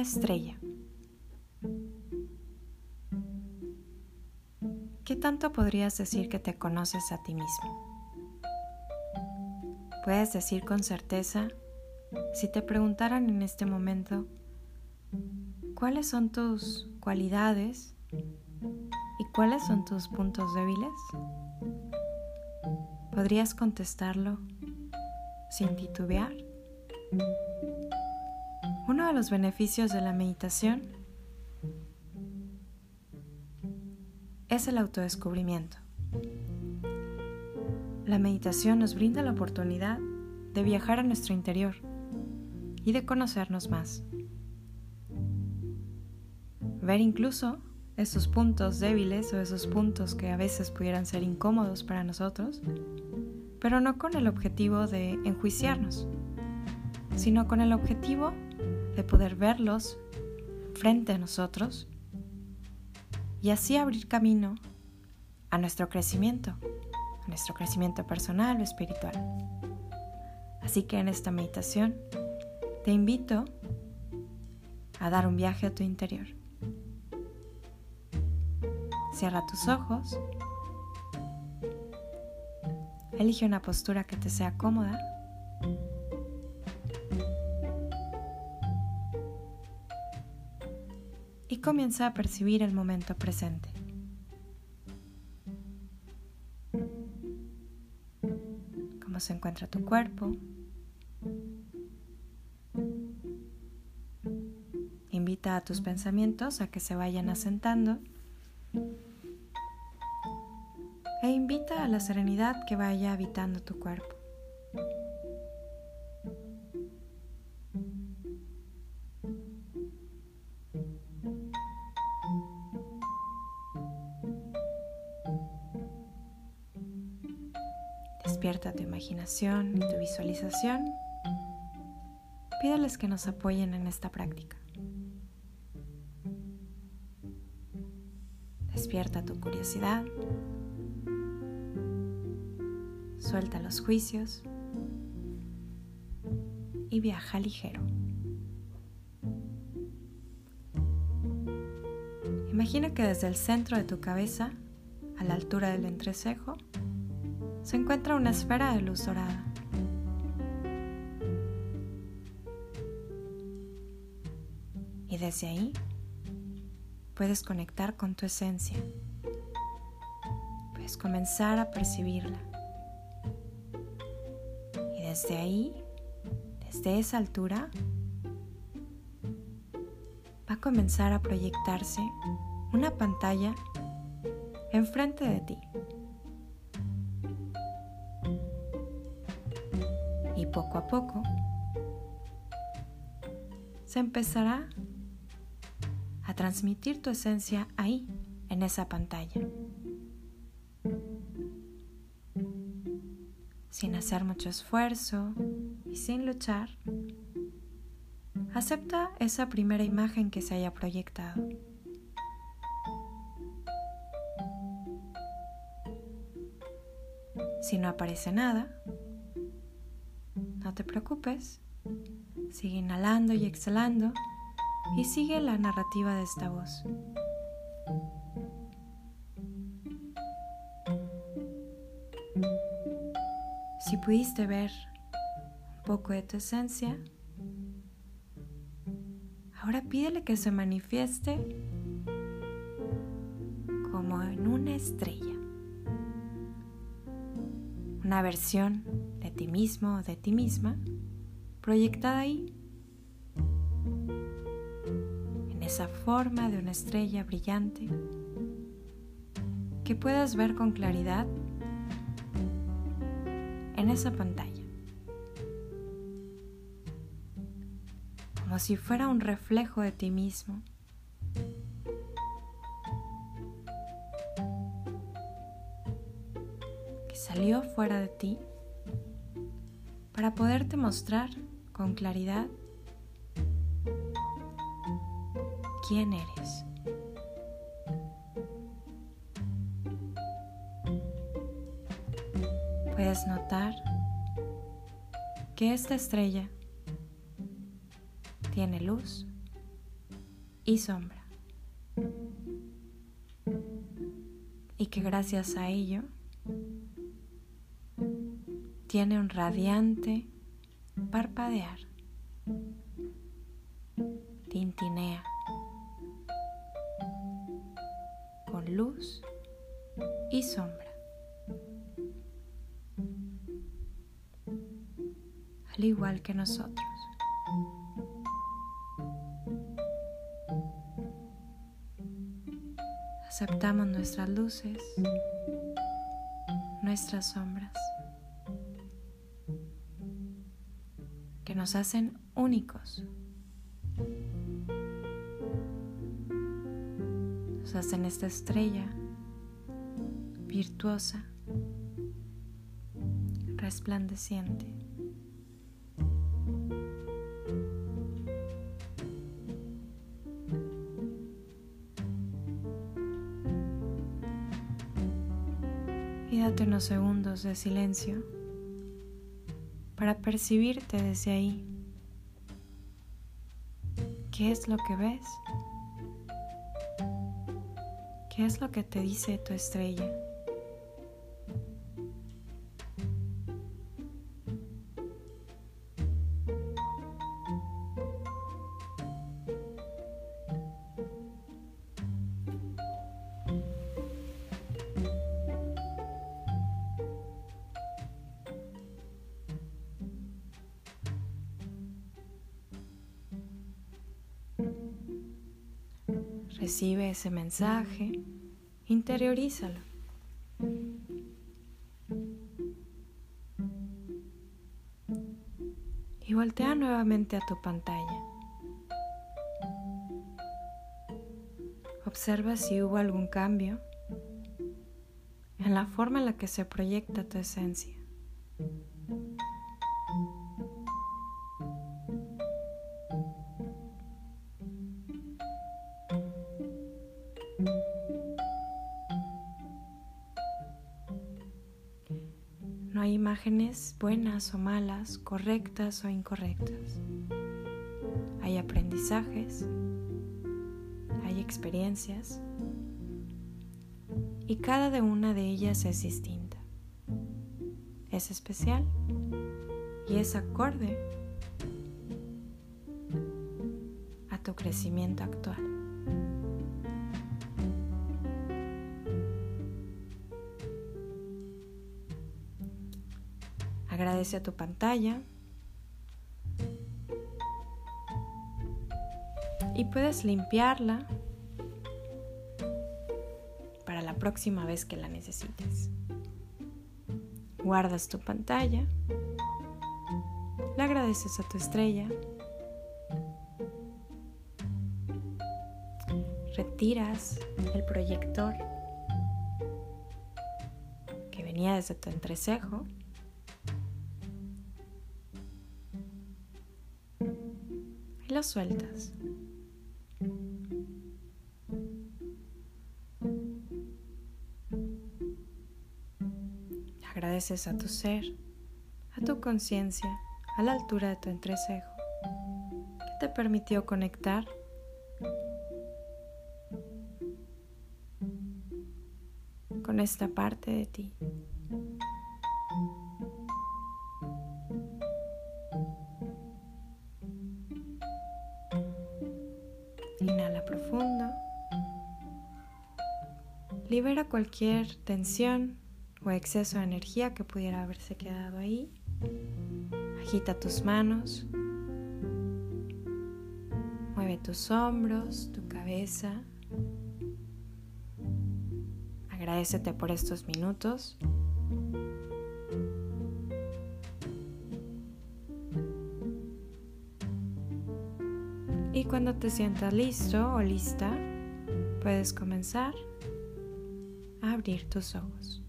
estrella. ¿Qué tanto podrías decir que te conoces a ti mismo? Puedes decir con certeza, si te preguntaran en este momento, ¿cuáles son tus cualidades y cuáles son tus puntos débiles? ¿Podrías contestarlo sin titubear? Uno de los beneficios de la meditación es el autodescubrimiento. La meditación nos brinda la oportunidad de viajar a nuestro interior y de conocernos más. Ver incluso esos puntos débiles o esos puntos que a veces pudieran ser incómodos para nosotros, pero no con el objetivo de enjuiciarnos, sino con el objetivo de poder verlos frente a nosotros y así abrir camino a nuestro crecimiento, a nuestro crecimiento personal o espiritual. Así que en esta meditación te invito a dar un viaje a tu interior. Cierra tus ojos. Elige una postura que te sea cómoda. Y comienza a percibir el momento presente. Cómo se encuentra tu cuerpo. Invita a tus pensamientos a que se vayan asentando e invita a la serenidad que vaya habitando tu cuerpo. Despierta tu imaginación y tu visualización. Pídeles que nos apoyen en esta práctica. Despierta tu curiosidad. Suelta los juicios y viaja ligero. Imagina que desde el centro de tu cabeza, a la altura del entrecejo, se encuentra una esfera de luz dorada. Y desde ahí puedes conectar con tu esencia. Puedes comenzar a percibirla. Y desde ahí, desde esa altura, va a comenzar a proyectarse una pantalla enfrente de ti. Poco a poco se empezará a transmitir tu esencia ahí, en esa pantalla. Sin hacer mucho esfuerzo y sin luchar, acepta esa primera imagen que se haya proyectado. Si no aparece nada, te preocupes. Sigue inhalando y exhalando y sigue la narrativa de esta voz. Si pudiste ver un poco de tu esencia, ahora pídele que se manifieste como en una estrella, una versión ti mismo o de ti misma proyectada ahí, en esa forma de una estrella brillante que puedas ver con claridad en esa pantalla, como si fuera un reflejo de ti mismo. que salió fuera de ti para poderte mostrar con claridad quién eres. Puedes notar que esta estrella tiene luz y sombra. Y que gracias a ello tiene un radiante parpadear. Tintinea con luz y sombra. Al igual que nosotros. Aceptamos nuestras luces, nuestras sombras, nos hacen únicos. Nos hacen esta estrella virtuosa, resplandeciente. Y date unos segundos de silencio para percibirte desde ahí. ¿Qué es lo que ves? ¿Qué es lo que te dice tu estrella? Recibe ese mensaje, interiorízalo. Y voltea nuevamente a tu pantalla. Observa si hubo algún cambio en la forma en la que se proyecta tu esencia. Imágenes buenas o malas, correctas o incorrectas. Hay aprendizajes, hay experiencias y cada de una de ellas es distinta. Es especial y es acorde a tu crecimiento actual. Agradece a tu pantalla. Y puedes limpiarla para la próxima vez que la necesites. Guardas tu pantalla. Le agradeces a tu estrella. Retiras el proyector que venía desde tu entrecejo sueltas. Agradeces a tu ser, a tu conciencia, a la altura de tu entrecejo, que te permitió conectar con esta parte de ti. Cualquier tensión o exceso de energía que pudiera haberse quedado ahí. Agita tus manos. Mueve tus hombros, tu cabeza. Agradecete por estos minutos. Y cuando te sientas listo o lista, puedes comenzar abrir tus ojos.